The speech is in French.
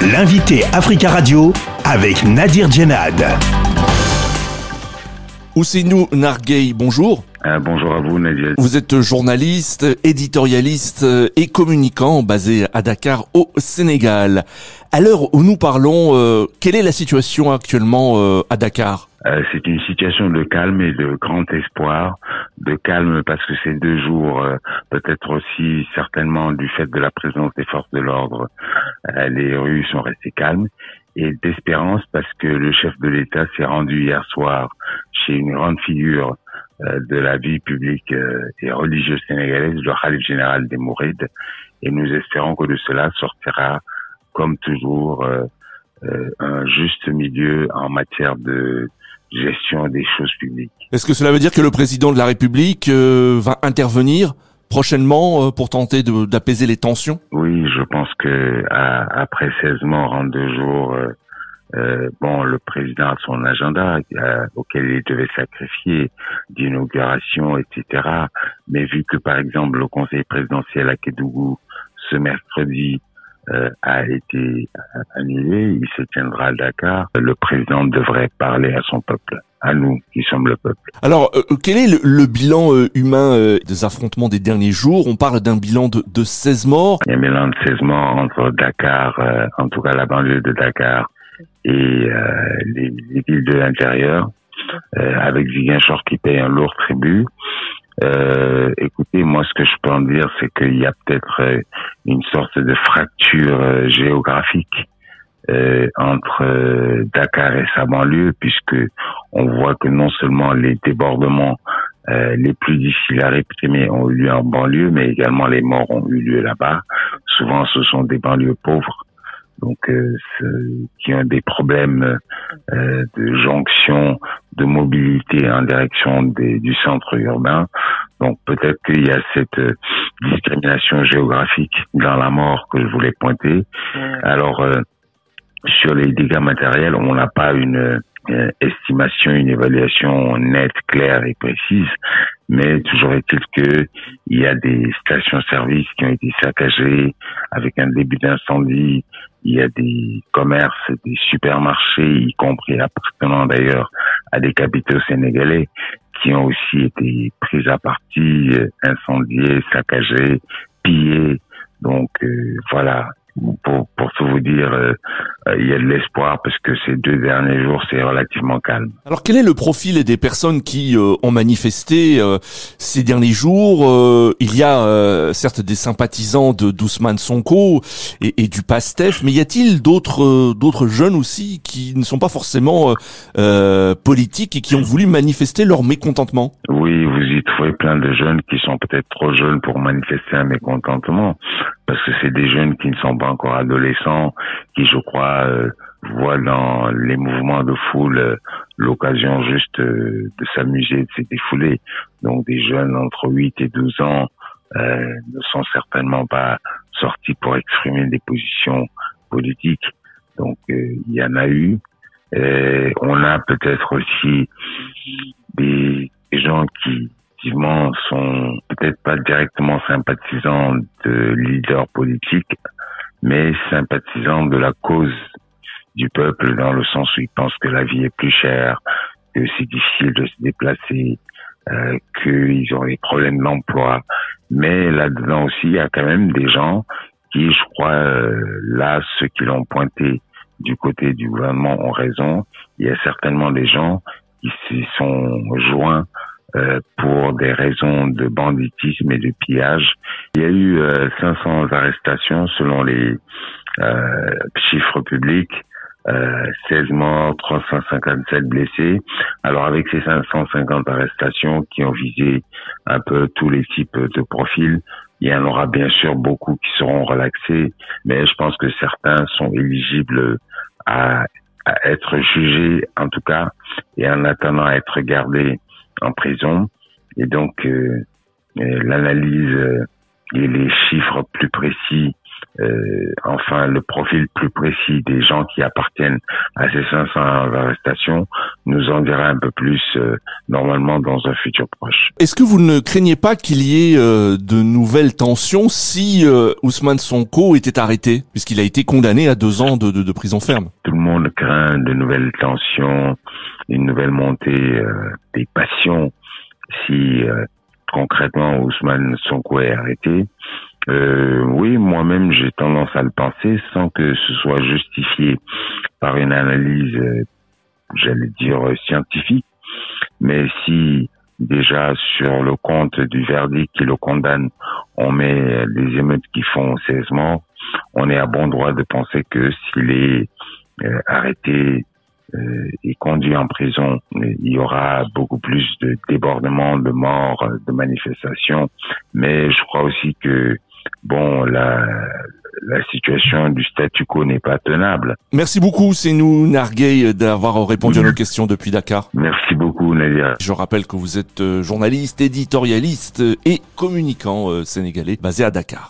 L'invité Africa Radio avec Nadir Djenad. Ousseinou Narguey, bonjour. Euh, bonjour à vous Nadir. Vous êtes journaliste, éditorialiste et communicant basé à Dakar au Sénégal. À l'heure où nous parlons, euh, quelle est la situation actuellement euh, à Dakar? C'est une situation de calme et de grand espoir. De calme parce que ces deux jours, peut-être aussi certainement du fait de la présence des forces de l'ordre, les rues sont restées calmes et d'espérance parce que le chef de l'État s'est rendu hier soir chez une grande figure euh, de la vie publique euh, et religieuse sénégalaise, le Khalif général des Mourides, et nous espérons que de cela sortira, comme toujours, euh, un juste milieu en matière de gestion des choses publiques. Est-ce que cela veut dire que le président de la République va intervenir prochainement pour tenter d'apaiser les tensions? Oui, je pense que après 16 morts en deux jours, euh, bon, le président a son agenda euh, auquel il devait sacrifier d'inauguration, etc. Mais vu que, par exemple, le conseil présidentiel à Kédougou, ce mercredi, euh, a été annulé, il se tiendra à Dakar, le président devrait parler à son peuple à nous qui sommes le peuple. Alors, quel est le, bilan humain des affrontements des derniers jours? On parle d'un bilan de, de 16 morts. Il y a un bilan de 16 morts entre Dakar, en tout cas la banlieue de Dakar, et euh, les, les, villes de l'intérieur, euh, avec Ziguinchor qui paye un lourd tribut. Euh, écoutez, moi, ce que je peux en dire, c'est qu'il y a peut-être euh, une sorte de fracture euh, géographique euh, entre Dakar et sa banlieue, puisque on voit que non seulement les débordements les plus difficiles à réprimer ont eu lieu en banlieue, mais également les morts ont eu lieu là-bas. Souvent, ce sont des banlieues pauvres donc euh, qui ont des problèmes euh, de jonction, de mobilité en direction des, du centre urbain. Donc peut-être qu'il y a cette euh, discrimination géographique dans la mort que je voulais pointer. Alors euh, sur les dégâts matériels, on n'a pas une estimation, une évaluation nette, claire et précise, mais toujours est-il que il y a des stations-service qui ont été saccagées avec un début d'incendie. Il y a des commerces, des supermarchés, y compris appartenant d'ailleurs à des capitaux sénégalais, qui ont aussi été pris à partie, incendiés, saccagés, pillés. Donc euh, voilà, pour, pour tout vous dire, euh, euh, il y a de l'espoir parce que ces deux derniers jours, c'est relativement calme. Alors quel est le profil des personnes qui euh, ont manifesté ces derniers jours Il y a certes des sympathisants de d'Ousmane Sonko et, et, du PASTEF, mais y a-t-il d'autres d'autres jeunes aussi qui ne sont pas forcément politiques et qui ont voulu manifester leur mécontentement? Oui, vous y trouvez plein de jeunes qui sont peut-être trop jeunes pour manifester un mécontentement parce que c'est des jeunes qui ne sont pas encore adolescents, qui, je crois, euh, voient dans les mouvements de foule euh, l'occasion juste euh, de s'amuser, de se défouler. Donc des jeunes entre 8 et 12 ans ne sont certainement pas sortis pour exprimer des positions politiques. Donc il y en a eu. on a peut-être aussi des gens qui effectivement sont peut-être pas directement sympathisants de leaders politiques, mais sympathisants de la cause du peuple dans le sens où ils pensent que la vie est plus chère, que c'est difficile de se déplacer, euh, qu'ils ont des problèmes d'emploi. Mais là-dedans aussi, il y a quand même des gens qui, je crois, euh, là, ceux qui l'ont pointé du côté du gouvernement ont raison. Il y a certainement des gens qui s'y sont joints euh, pour des raisons de banditisme et de pillage. Il y a eu 500 euh, arrestations selon les euh, chiffres publics. 16 morts, 357 blessés. Alors avec ces 550 arrestations qui ont visé un peu tous les types de profils, il y en aura bien sûr beaucoup qui seront relaxés, mais je pense que certains sont éligibles à, à être jugés en tout cas et en attendant à être gardés en prison. Et donc, euh, euh, l'analyse euh, et les chiffres plus précis euh, enfin le profil plus précis des gens qui appartiennent à ces 500 arrestations nous en dira un peu plus euh, normalement dans un futur proche. Est-ce que vous ne craignez pas qu'il y ait euh, de nouvelles tensions si Ousmane Sonko était arrêté, puisqu'il a été condamné à deux ans de, de, de, prison ferme? Tout le monde craint de nouvelles tensions, une nouvelle montée des passions si concrètement Ousmane Sonko est arrêté. Euh, oui, moi-même, j'ai tendance à le penser sans que ce soit justifié par une analyse, euh, j'allais dire, scientifique. Mais si déjà sur le compte du verdict qui le condamne, on met des émeutes qui font 16 morts, on est à bon droit de penser que s'il est euh, arrêté euh, et conduit en prison, il y aura beaucoup plus de débordements, de morts, de manifestations. Mais je crois aussi que bon, la, la situation du statu quo n'est pas tenable. Merci beaucoup, c'est nous Narguey d'avoir répondu à nos questions depuis Dakar. Merci beaucoup, Nadia. Je rappelle que vous êtes euh, journaliste, éditorialiste et communicant euh, sénégalais basé à Dakar.